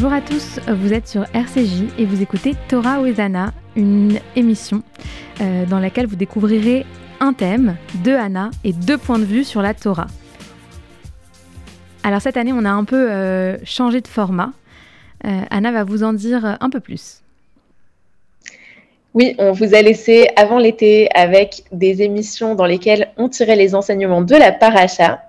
Bonjour à tous, vous êtes sur RCJ et vous écoutez Torah Oezana, une émission euh, dans laquelle vous découvrirez un thème, deux Anna et deux points de vue sur la Torah. Alors cette année, on a un peu euh, changé de format. Euh, Anna va vous en dire un peu plus. Oui, on vous a laissé avant l'été avec des émissions dans lesquelles on tirait les enseignements de la paracha.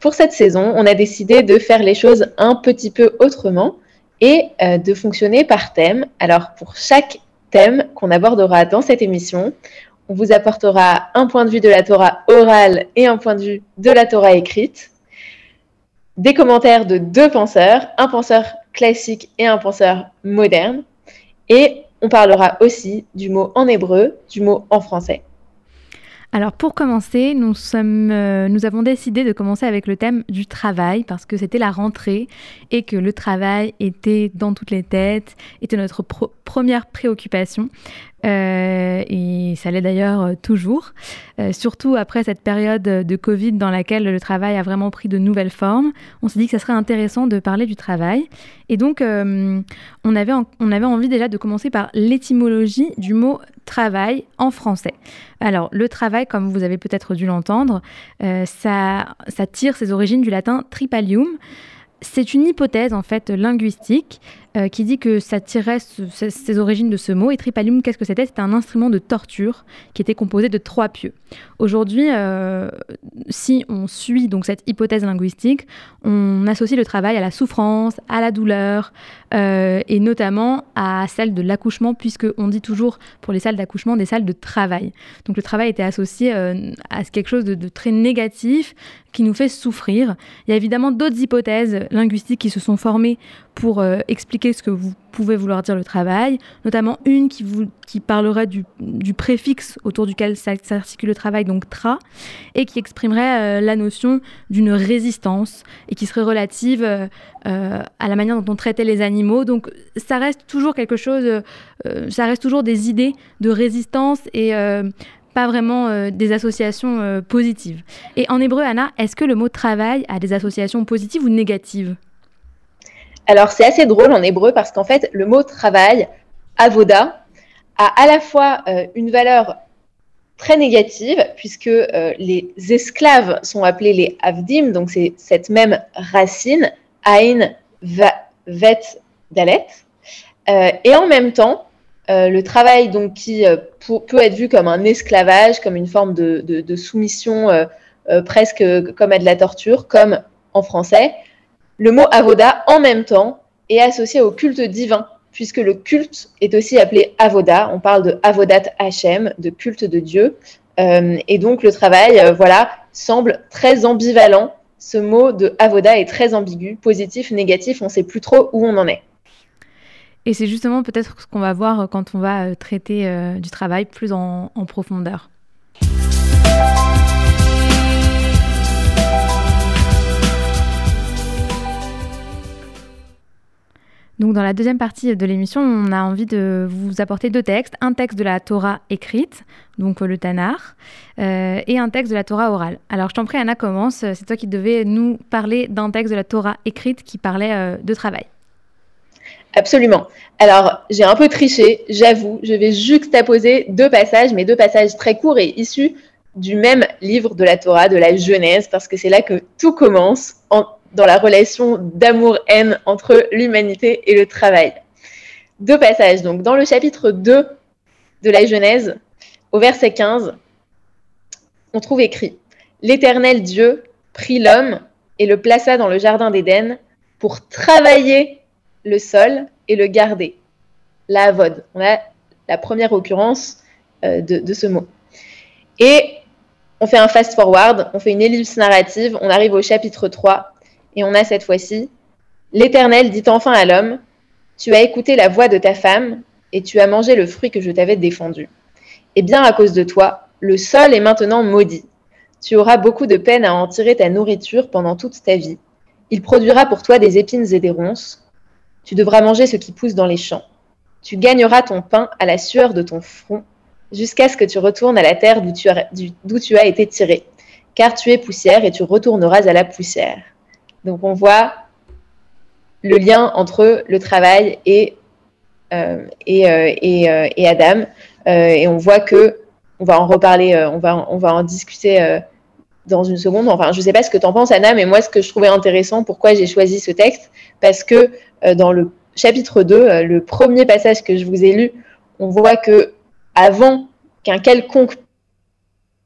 Pour cette saison, on a décidé de faire les choses un petit peu autrement et euh, de fonctionner par thème. Alors, pour chaque thème qu'on abordera dans cette émission, on vous apportera un point de vue de la Torah orale et un point de vue de la Torah écrite, des commentaires de deux penseurs, un penseur classique et un penseur moderne, et on parlera aussi du mot en hébreu, du mot en français. Alors pour commencer, euh, nous avons décidé de commencer avec le thème du travail parce que c'était la rentrée et que le travail était dans toutes les têtes, était notre première préoccupation. Euh, et ça l'est d'ailleurs euh, toujours, euh, surtout après cette période de Covid dans laquelle le travail a vraiment pris de nouvelles formes. On s'est dit que ça serait intéressant de parler du travail. Et donc, on, avait on avait envie déjà de commencer par l'étymologie du mot travail en français. Alors, le travail, comme vous avez peut-être dû l'entendre, ça, ça tire ses origines du latin tripalium. C'est une hypothèse en fait linguistique euh, qui dit que ça tirait ses origines de ce mot. Et tripalium, qu'est-ce que c'était? C'était un instrument de torture qui était composé de trois pieux. Aujourd'hui, euh, si on suit donc cette hypothèse linguistique, on associe le travail à la souffrance, à la douleur, euh, et notamment à celle de l'accouchement, puisque on dit toujours pour les salles d'accouchement des salles de travail. Donc le travail était associé à quelque chose de, très négatif qui nous fait souffrir. Il y a évidemment d'autres hypothèses linguistiques qui se sont formées pour euh, ce que vous pouvez vouloir dire le travail, notamment une qui, vous, qui parlerait du, préfixe autour duquel s'articule le travail, donc tra, et qui exprimerait euh, la notion d'une résistance et qui serait relative euh, à la manière dont on traitait les animaux. Donc ça reste toujours quelque chose, ça reste toujours des idées de résistance et pas vraiment des associations positives. Et en hébreu, Anna, est-ce que le mot travail a des associations positives ou négatives? Alors, c'est assez drôle en hébreu parce qu'en fait, le mot travail, avoda, a à la fois euh, une valeur très négative, puisque euh, les esclaves sont appelés les avdim, donc c'est cette même racine, ain, vet, dalet. Euh, et en même temps, le travail donc, qui peut être vu comme un esclavage, comme une forme de, de soumission presque comme à de la torture, comme en français, le mot avoda, en même temps, est associé au culte divin, puisque le culte est aussi appelé avoda. On parle de avodat Hashem, de culte de Dieu. Euh, et donc le travail, euh, voilà, semble très ambivalent. Ce mot de avoda est très ambigu, positif, négatif, on ne sait plus trop où on en est. Et c'est justement peut-être ce qu'on va voir quand on va euh, traiter du travail plus en profondeur. Donc dans la deuxième partie de l'émission, on a envie de vous apporter deux textes. Un texte de la Torah écrite, donc le Tanar, euh, et un texte de la Torah orale. Alors je t'en prie, Anna, commence. C'est toi qui devais nous parler d'un texte de la Torah écrite qui parlait euh, de travail. Absolument. Alors, j'ai un peu triché, j'avoue. Je vais juxtaposer deux passages, mais deux passages très courts et issus du même livre de la Torah, de la Genèse, parce que c'est là que tout commence en dans la relation d'amour-haine entre l'humanité et le travail. Deux passages. Donc, dans le chapitre 2 de la Genèse, au verset 15, on trouve écrit L'Éternel Dieu prit l'homme et le plaça dans le jardin d'Éden pour travailler le sol et le garder. La avod. On a la première occurrence euh, de, de ce mot. Et on fait un fast forward, on fait une ellipse narrative, on arrive au chapitre 3 et on a cette fois-ci L'Éternel dit enfin à l'homme Tu as écouté la voix de ta femme et tu as mangé le fruit que je t'avais défendu. Et bien à cause de toi, le sol est maintenant maudit. Tu auras beaucoup de peine à en tirer ta nourriture pendant toute ta vie. Il produira pour toi des épines et des ronces. Tu devras manger ce qui pousse dans les champs. Tu gagneras ton pain à la sueur de ton front jusqu'à ce que tu retournes à la terre d'où tu, as été tiré. Car tu es poussière et tu retourneras à la poussière. Donc on voit le lien entre le travail et, et, et, et, Adam. et on voit que, on va en reparler, on, va, en discuter dans une seconde. Enfin, je ne sais pas ce que tu en penses, Anna, mais moi, ce que je trouvais intéressant, pourquoi j'ai choisi ce texte, parce que dans le chapitre 2, le premier passage que je vous ai lu, on voit que avant qu'un quelconque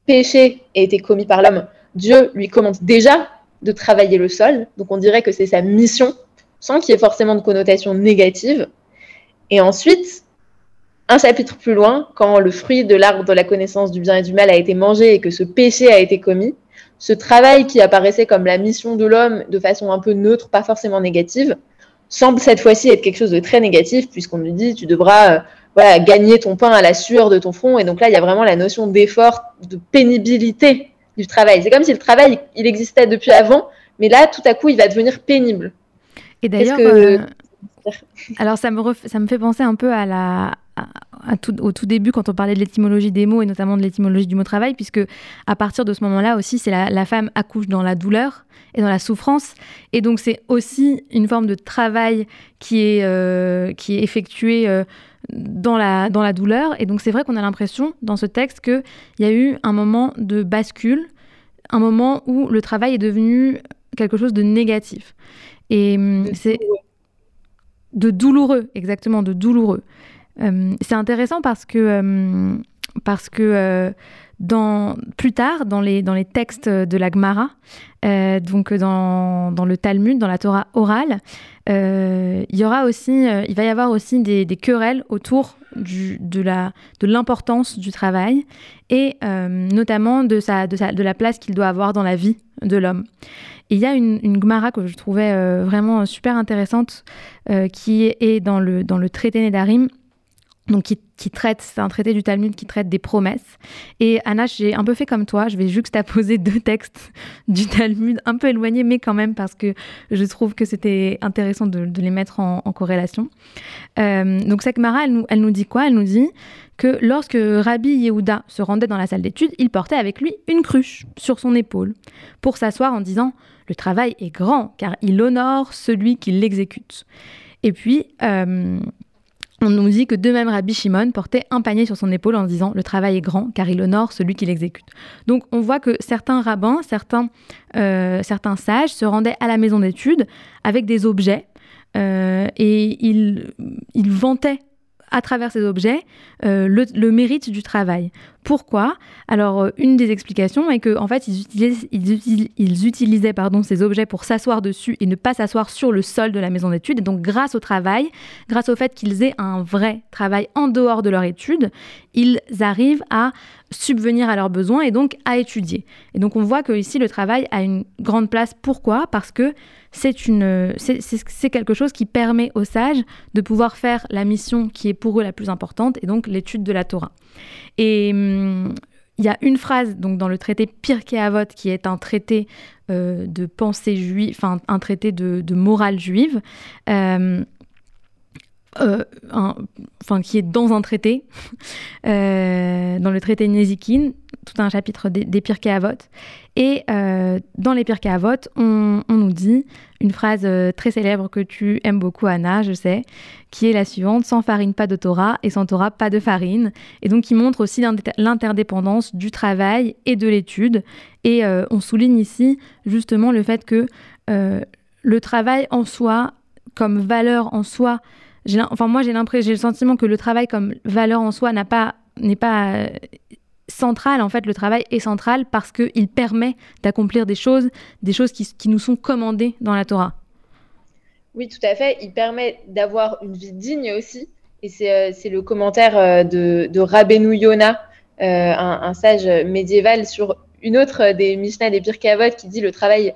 péché ait été commis par l'homme, Dieu lui commande déjà de travailler le sol. Donc on dirait que c'est sa mission, sans qu'il y ait forcément de connotation négative. Et ensuite, un chapitre plus loin, quand le fruit de l'arbre de la connaissance du bien et du mal a été mangé et que ce péché a été commis, ce travail qui apparaissait comme la mission de l'homme de façon un peu neutre, pas forcément négative, semble cette fois-ci être quelque chose de très négatif, puisqu'on lui dit tu devras euh, gagner ton pain à la sueur de ton front. Et donc là, il y a vraiment la notion d'effort, de pénibilité du travail. C'est comme si le travail, il existait depuis avant, mais là, tout à coup, il va devenir pénible. Et d'ailleurs, euh, alors ça me, ça me fait penser un peu à la, au tout début quand on parlait de l'étymologie des mots et notamment de l'étymologie du mot travail, puisque à partir de ce moment-là aussi, c'est la, femme accouche dans la douleur et dans la souffrance, et donc c'est aussi une forme de travail qui est, euh, qui est effectué euh, dans, la, dans la douleur, et donc c'est vrai qu'on a l'impression dans ce texte qu'il y a eu un moment de bascule, un moment où le travail est devenu quelque chose de négatif. Et hum, c'est de douloureux, exactement, de douloureux. Euh, c'est intéressant parce que, euh, parce que euh, plus tard, dans les, dans les textes de la Gemara, donc dans, dans, le Talmud, dans la Torah orale, il y aura aussi, il va y avoir aussi des, querelles autour de, l'importance du travail et notamment de, sa, de, sa, de la place qu'il doit avoir dans la vie de l'homme. il y a une, une Gemara que je trouvais vraiment super intéressante qui est dans le, dans le traité Nédarim donc qui, traite, c'est un traité du Talmud qui traite des promesses. Et Anna, j'ai un peu fait comme toi, je vais juxtaposer deux textes du Talmud, un peu éloignés, mais quand même parce que je trouve que c'était intéressant de, les mettre en, corrélation. Euh, donc cette elle nous, elle nous dit quoi? Elle nous dit que lorsque Rabbi Yehuda se rendait dans la salle d'études, il portait avec lui une cruche sur son épaule pour s'asseoir en disant Le travail est grand car il honore celui qui l'exécute. Et puis, euh, on nous dit que de même Rabbi Shimon portait un panier sur son épaule en disant Le travail est grand car il honore celui qui l'exécute. Donc on voit que certains rabbins, certains, euh, certains sages se rendaient à la maison d'études avec des objets euh, et ils, ils vantaient à travers ces objets euh, le, mérite du travail. Pourquoi Alors, euh, une des explications est qu'en en fait, ils, ils, utilisaient pardon, ces objets pour s'asseoir dessus et ne pas s'asseoir sur le sol de la maison d'études. Et donc, grâce au travail, grâce au fait qu'ils aient un vrai travail en dehors de leur étude, ils arrivent à subvenir à leurs besoins et donc à étudier. Et donc, on voit que ici, le travail a une grande place. Pourquoi? Parce que c'est une, c'est quelque chose qui permet aux sages de pouvoir faire la mission qui est pour eux la plus importante, et donc l'étude de la Torah. Et hum, il y a une phrase donc dans le traité Pirkei Avot qui est un traité euh, de pensée juive, enfin un traité de, morale juive. Euh, euh, enfin, qui est dans un traité, euh, dans le traité Nézikine, tout un chapitre des, des Pirkei Avot. Et euh, dans les Pirkei Avot, on, on, nous dit une phrase très célèbre que tu aimes beaucoup, Anna, je sais, qui est la suivante Sans farine, pas de Torah, et sans Torah, pas de farine. Et donc, qui montre aussi l'interdépendance du travail et de l'étude. Et on souligne ici justement le fait que le travail en soi, comme valeur en soi, enfin moi j'ai l'impression, j'ai le sentiment que le travail comme valeur en soi n'est pas euh, central. En fait, le travail est central parce qu'il permet d'accomplir des choses, des choses qui, nous sont commandées dans la Torah. Oui, tout à fait. Il permet d'avoir une vie digne aussi. Et c'est euh, le commentaire euh, de, de Yona, un, sage médiéval, sur une autre des Mishnah des Pirkei Avot qui dit le travail,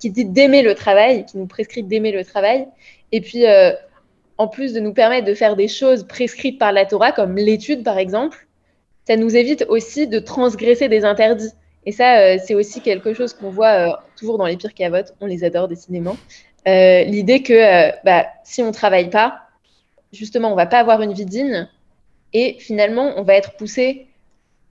qui dit d'aimer le travail, qui nous prescrit d'aimer le travail. Et puis, en plus de nous permettre de faire des choses prescrites par la Torah, comme l'étude par exemple, ça nous évite aussi de transgresser des interdits. Et ça, euh, c'est aussi quelque chose qu'on voit euh, toujours dans les pires cavotes. On les adore décidément. Euh, l'idée que bah, si on ne travaille pas, justement, on va pas avoir une vie digne. Et finalement, on va être poussé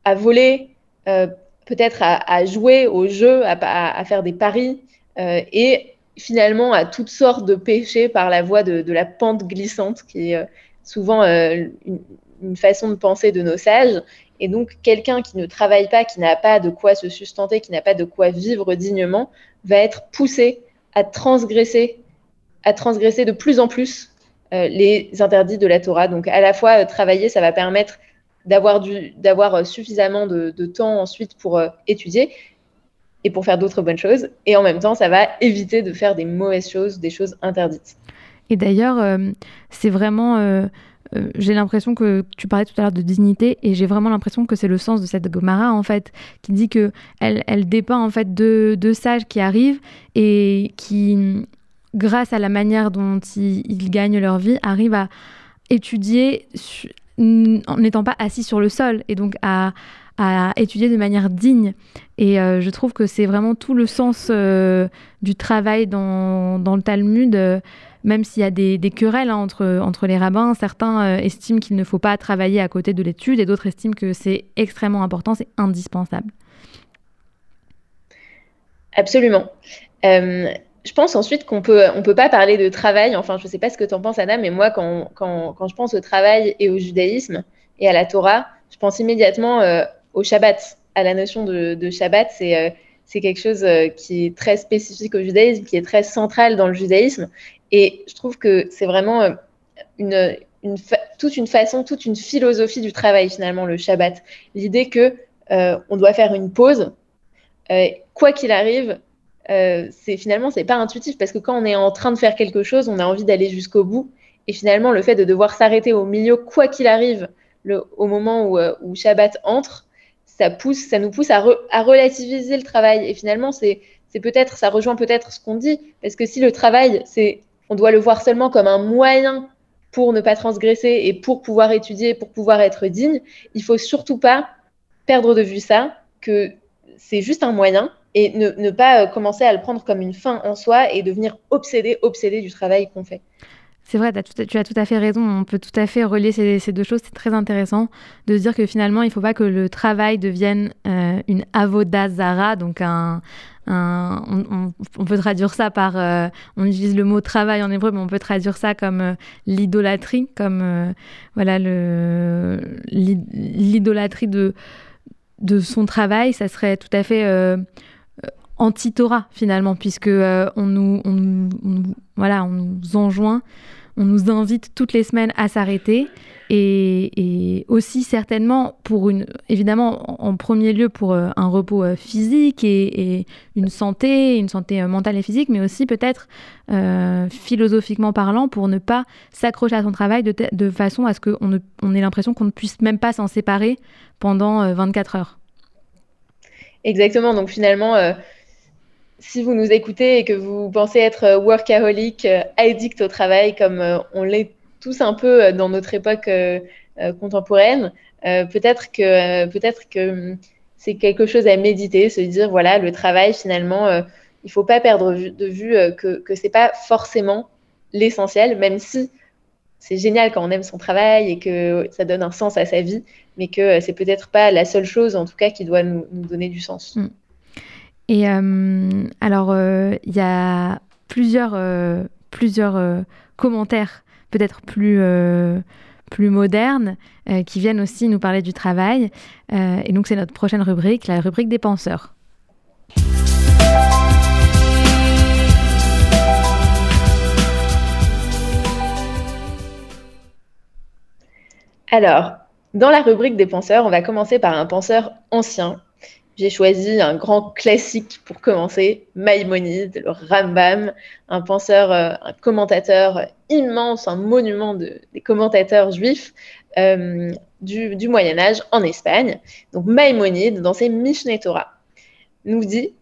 à voler, peut-être à, jouer au jeu, à, à, faire des paris. et finalement à toutes sortes de péchés par la voie de, la pente glissante, qui est souvent une, façon de penser de nos sages. Et donc, quelqu'un qui ne travaille pas, qui n'a pas de quoi se sustenter, qui n'a pas de quoi vivre dignement, va être poussé à transgresser, à transgresser de plus en plus euh, les interdits de la Torah. Donc, à la fois, euh, travailler, ça va permettre d'avoir euh, suffisamment de, temps ensuite pour étudier et pour faire d'autres bonnes choses. Et en même temps, ça va éviter de faire des mauvaises choses, des choses interdites. Et d'ailleurs, c'est vraiment euh, j'ai l'impression que tu parlais tout à l'heure de dignité et j'ai vraiment l'impression que c'est le sens de cette Gomara en fait qui dit que elle, elle en fait deux, deux, sages qui arrivent et qui grâce à la manière dont ils, gagnent leur vie arrivent à étudier en n'étant pas assis sur le sol et donc à, à étudier de manière digne. Et euh, je trouve que c'est vraiment tout le sens euh, du travail dans, dans le Talmud même s'il y a des, querelles hein, entre, entre les rabbins, certains euh, estiment qu'il ne faut pas travailler à côté de l'étude et d'autres estiment que c'est extrêmement important, c'est indispensable. Absolument. Euh, je pense ensuite qu'on peut, on peut pas parler de travail, enfin je ne sais pas ce que tu en penses Anna, mais moi quand, quand, quand, je pense au travail et au judaïsme et à la Torah, je pense immédiatement euh, au Shabbat, à la notion de, Shabbat. C'est c'est quelque chose qui est très spécifique au judaïsme, qui est très central dans le judaïsme. Et je trouve que c'est vraiment euh, une, toute une façon, toute une philosophie du travail finalement, le Shabbat. L'idée que euh, on doit faire une pause, euh, quoi qu'il arrive. c'est finalement c'est pas intuitif parce que quand on est en train de faire quelque chose, on a envie d'aller jusqu'au bout. Et finalement, le fait de devoir s'arrêter au milieu, quoi qu'il arrive, le, au moment où, Shabbat entre, ça pousse, ça nous pousse à, relativiser le travail. Et finalement, c'est peut-être, ça rejoint peut-être ce qu'on dit, parce que si le travail, c'est on doit le voir seulement comme un moyen pour ne pas transgresser et pour pouvoir étudier, pour pouvoir être digne, il faut surtout pas perdre de vue ça, que c'est juste un moyen et ne, pas euh, commencer à le prendre comme une fin en soi et devenir obsédé, obsédé du travail qu'on fait. C'est vrai, tu as tout à fait raison. On peut tout à fait relier ces, deux choses. C'est très intéressant de se dire que finalement, il ne faut pas que le travail devienne euh, une avodazara, donc un, on, peut traduire ça par, euh, on utilise le mot travail en hébreu, mais on peut traduire ça comme euh, l'idolâtrie, comme euh, voilà l'idolâtrie de de son travail, ça serait tout à fait anti-Torah finalement, puisque on nous, on, voilà, on nous enjoint, on nous invite toutes les semaines à s'arrêter et, aussi certainement pour une, évidemment en premier lieu pour euh, un repos euh, physique et, une santé, une santé euh, mentale et physique, mais aussi peut-être philosophiquement parlant pour ne pas s'accrocher à son travail de, façon à ce qu'on on ait l'impression qu'on ne puisse même pas s'en séparer pendant 24 heures. Exactement, donc finalement si vous nous écoutez et que vous pensez être workaholic, addict au travail, comme on l'est tous un peu euh, dans notre époque euh, euh, contemporaine, peut-être que, peut-être que c'est quelque chose à méditer, se dire voilà, le travail finalement, il ne faut pas perdre de vue que, que ce n'est pas forcément l'essentiel, même si c'est génial quand on aime son travail et que ça donne un sens à sa vie, mais que c'est peut-être pas la seule chose, en tout cas, qui doit nous, donner du sens. Mm. Et alors, il y a plusieurs, plusieurs commentaires peut-être plus, euh, plus modernes, euh, qui viennent aussi nous parler du travail. Euh, et donc c'est notre prochaine rubrique, la rubrique des penseurs. Alors, dans la rubrique des penseurs, on va commencer par un penseur ancien j'ai choisi un grand classique pour commencer, Maïmonide, le Rambam, un penseur, euh, un commentateur immense, un monument des commentateurs juifs euh, du, Moyen Âge en Espagne. Donc Maïmonide, dans ses Mishneh Torah, nous dit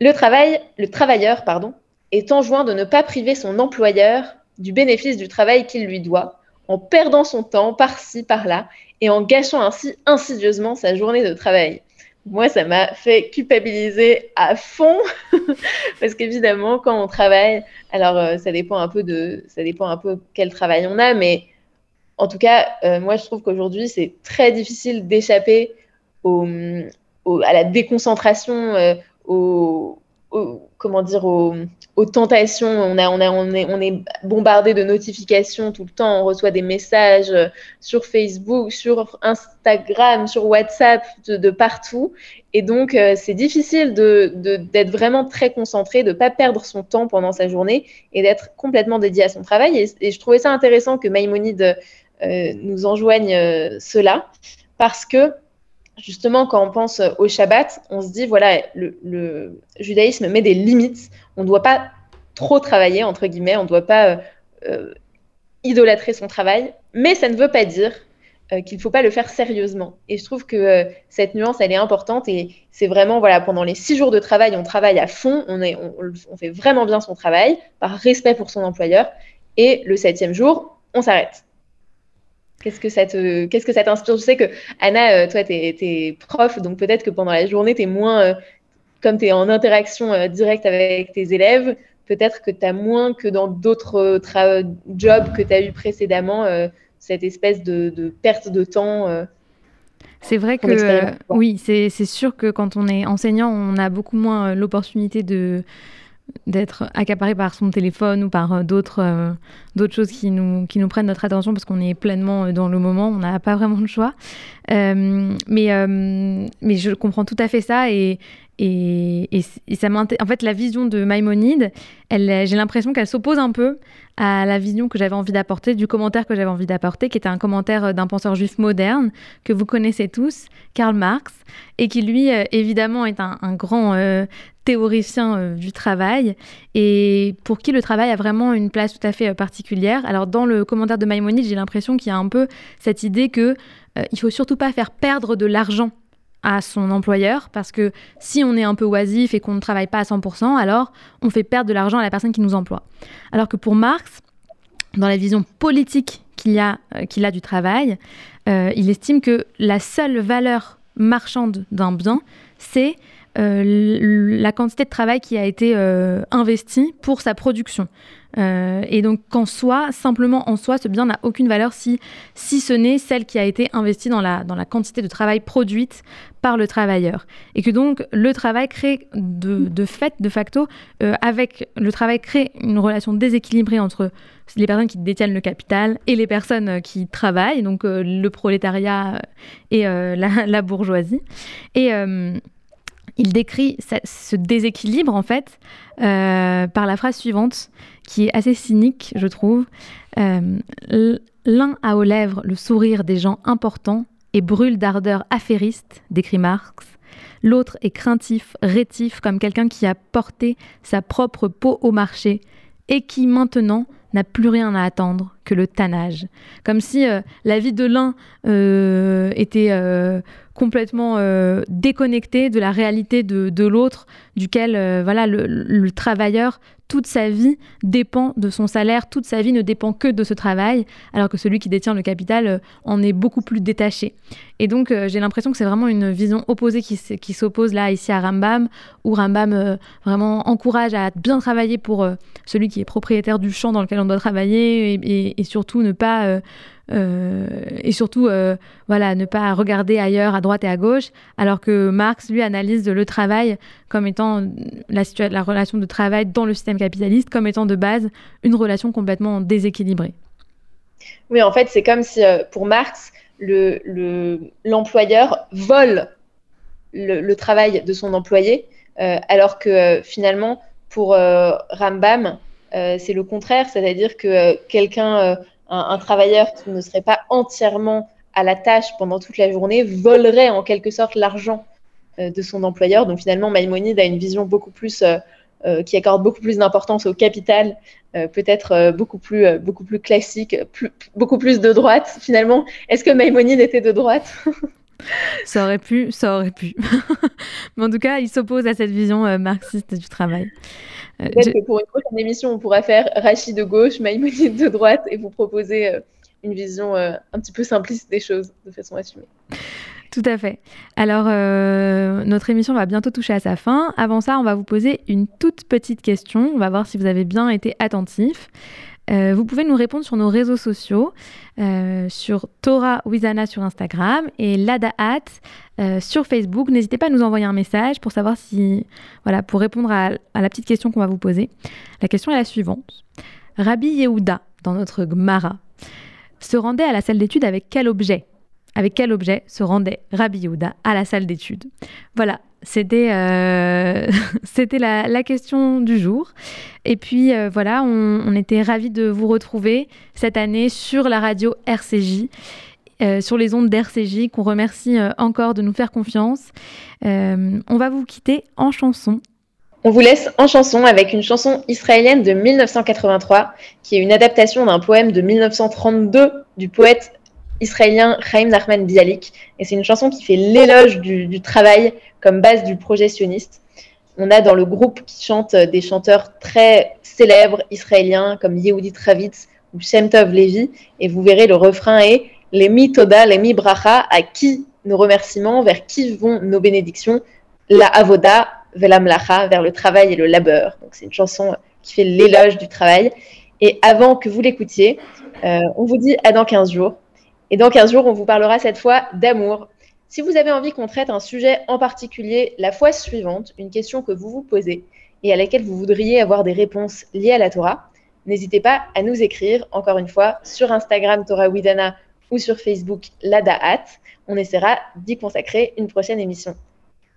le, travail, le travailleur pardon, est enjoint de ne pas priver son employeur du bénéfice du travail qu'il lui doit, en perdant son temps par-ci, par-là, et en gâchant ainsi insidieusement sa journée de travail moi, ça m'a fait culpabiliser à fond. Parce qu'évidemment, quand on travaille, alors euh, ça dépend un peu de, ça dépend un peu quel travail on a, mais en tout cas, euh, moi, je trouve qu'aujourd'hui, c'est très difficile d'échapper à la déconcentration, euh, au, comment dire, aux, tentations. On, est, bombardé de notifications tout le temps. On reçoit des messages euh, sur Facebook, sur Instagram, sur WhatsApp, de, partout. Et donc, euh, c'est difficile d'être vraiment très concentré, de ne pas perdre son temps pendant sa journée et d'être complètement dédié à son travail. Et, je trouvais ça intéressant que Maïmonide euh, nous enjoigne cela parce que justement, quand on pense au Shabbat, on se dit, voilà, le, judaïsme met des limites. On ne doit pas trop travailler, entre guillemets, on ne doit pas euh, euh, idolâtrer son travail, mais ça ne veut pas dire euh, qu'il ne faut pas le faire sérieusement. Et je trouve que cette nuance, elle est importante et c'est vraiment, voilà, pendant les six jours de travail, on travaille à fond, on, fait vraiment bien son travail, par respect pour son employeur, et le septième jour, on s'arrête. Qu'est-ce que ça te, qu'est-ce que ça t'inspire? Je sais que Anna, euh, toi, tu es, prof, donc peut-être que pendant la journée, tu es moins, euh, comme tu es en interaction euh, directe avec tes élèves, peut-être que tu as moins que dans d'autres jobs que tu as eu précédemment, cette espèce de, perte de temps. C'est vrai que oui, c'est sûr que quand on est enseignant, on a beaucoup moins l'opportunité de d'être accaparé par son téléphone ou par euh, d'autres euh, d'autres choses qui nous, qui nous prennent notre attention parce qu'on est pleinement euh, dans le moment, on n'a pas vraiment le choix. mais, mais je comprends tout à fait ça et, et, et, ça En fait, la vision de Maïmonide, j'ai l'impression qu'elle s'oppose un peu à la vision que j'avais envie d'apporter, du commentaire que j'avais envie d'apporter, qui était un commentaire d'un penseur juif moderne que vous connaissez tous, Karl Marx, et qui lui, évidemment, est un, grand théoricien euh, du travail et pour qui le travail a vraiment une place tout à fait euh, particulière. Alors dans le commentaire de Maïmonide, j'ai l'impression qu'il y a un peu cette idée que euh, il faut surtout pas faire perdre de l'argent à son employeur parce que si on est un peu oisif et qu'on ne travaille pas à 100%, alors on fait perdre de l'argent à la personne qui nous emploie. Alors que pour Marx, dans la vision politique qu'il qu'il a du travail, il estime que la seule valeur marchande d'un bien, c'est euh, la quantité de travail qui a été euh, investie pour sa production. Euh, et donc qu'en soi, simplement en soi, ce bien n'a aucune valeur si, si ce n'est celle qui a été investie dans la, dans la quantité de travail produite par le travailleur. Et que donc le travail crée de, de fait, de facto, avec le travail crée une relation déséquilibrée entre les personnes qui détiennent le capital et les personnes qui travaillent, donc le prolétariat et la, la, bourgeoisie. Et il décrit ce déséquilibre en fait euh, par la phrase suivante qui est assez cynique je trouve. Euh, l'un a aux lèvres le sourire des gens importants et brûle d'ardeur affairiste, décrit Marx. L'autre est craintif, rétif, comme quelqu'un qui a porté sa propre peau au marché et qui maintenant n'a plus rien à attendre que le tannage. Comme si euh, la vie de l'un était complètement euh, déconnecté de la réalité de, l'autre, duquel euh, voilà le, travailleur toute sa vie dépend de son salaire, toute sa vie ne dépend que de ce travail, alors que celui qui détient le capital euh, en est beaucoup plus détaché. Et donc j'ai l'impression que c'est vraiment une vision opposée qui, qui s'oppose là ici à Rambam, où Rambam vraiment encourage à bien travailler pour celui qui est propriétaire du champ dans lequel on doit travailler et, surtout ne pas euh, et surtout, euh, voilà, ne pas regarder ailleurs, à droite et à gauche, alors que Marx, lui, analyse le travail comme étant la, la relation de travail dans le système capitaliste, comme étant de base une relation complètement déséquilibrée. Oui, en fait, c'est comme si, euh, pour Marx, l'employeur le, vole le, travail de son employé, alors que finalement, pour Rambam, c'est le contraire, c'est-à-dire que quelqu'un un, travailleur qui ne serait pas entièrement à la tâche pendant toute la journée volerait en quelque sorte l'argent euh, de son employeur. Donc finalement, Maïmonide a une vision beaucoup plus euh, euh, qui accorde beaucoup plus d'importance au capital, peut-être beaucoup plus beaucoup plus classique, beaucoup plus de droite. Finalement, est-ce que Maïmonide était de droite? Ça aurait pu, ça aurait pu. Mais en tout cas, il s'oppose à cette vision marxiste du travail. Euh, Peut-être que pour une prochaine émission, on pourra faire Rachid de gauche, Maïmonide de droite et vous proposer euh, une vision euh, un petit peu simpliste des choses de façon assumée. Tout à fait. Alors, notre émission va bientôt toucher à sa fin. Avant ça, on va vous poser une toute petite question. On va voir si vous avez bien été attentif. Euh, vous pouvez nous répondre sur nos réseaux sociaux, euh, sur Torah Wizana sur Instagram et Lada Hat euh, sur Facebook. N'hésitez pas à nous envoyer un message pour savoir si, voilà, pour répondre à, la petite question qu'on va vous poser. La question est la suivante. Rabbi Yehuda, dans notre Gemara, se rendait à la salle d'études avec quel objet? Avec quel objet se rendait Rabbi Yehuda à la salle d'études Voilà, c'était euh, la, la, question du jour. Et puis euh, voilà, on, était ravis de vous retrouver cette année sur la radio RCJ, euh, sur les ondes d'RCJ, qu'on remercie encore de nous faire confiance. on va vous quitter en chanson. On vous laisse en chanson avec une chanson israélienne de 1983, qui est une adaptation d'un poème de 1932 du poète israélien Chaim Nachman Bialik. Et c'est une chanson qui fait l'éloge du, travail comme base du projet sioniste. On a dans le groupe qui chante des chanteurs très célèbres israéliens comme Yehudi Travitz ou Shem Tov Levi. Et vous verrez, le refrain est Lemi Toda, Lemi Bracha, à qui nos remerciements, vers qui vont nos bénédictions? La Avoda, Velamlacha, vers le travail et le labeur. Donc c'est une chanson qui fait l'éloge du travail. Et avant que vous l'écoutiez, euh, on vous dit à dans 15 jours. Et dans 15 jours, on vous parlera cette fois d'amour. Si vous avez envie qu'on traite un sujet en particulier la fois suivante, une question que vous vous posez et à laquelle vous voudriez avoir des réponses liées à la Torah, n'hésitez pas à nous écrire, encore une fois, sur Instagram Torah Widana ou sur Facebook Ladaat. On essaiera d'y consacrer une prochaine émission.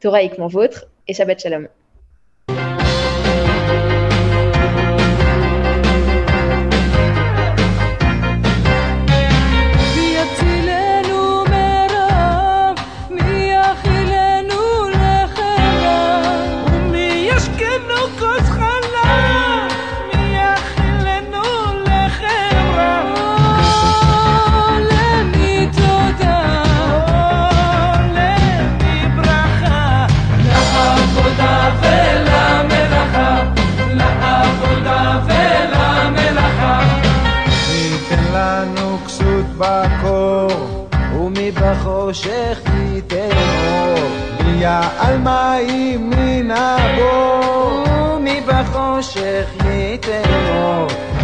Toraïquement vôtre et Shabbat Shalom. יא עלמא היא מן הבור, ומבחושך היא תאמור.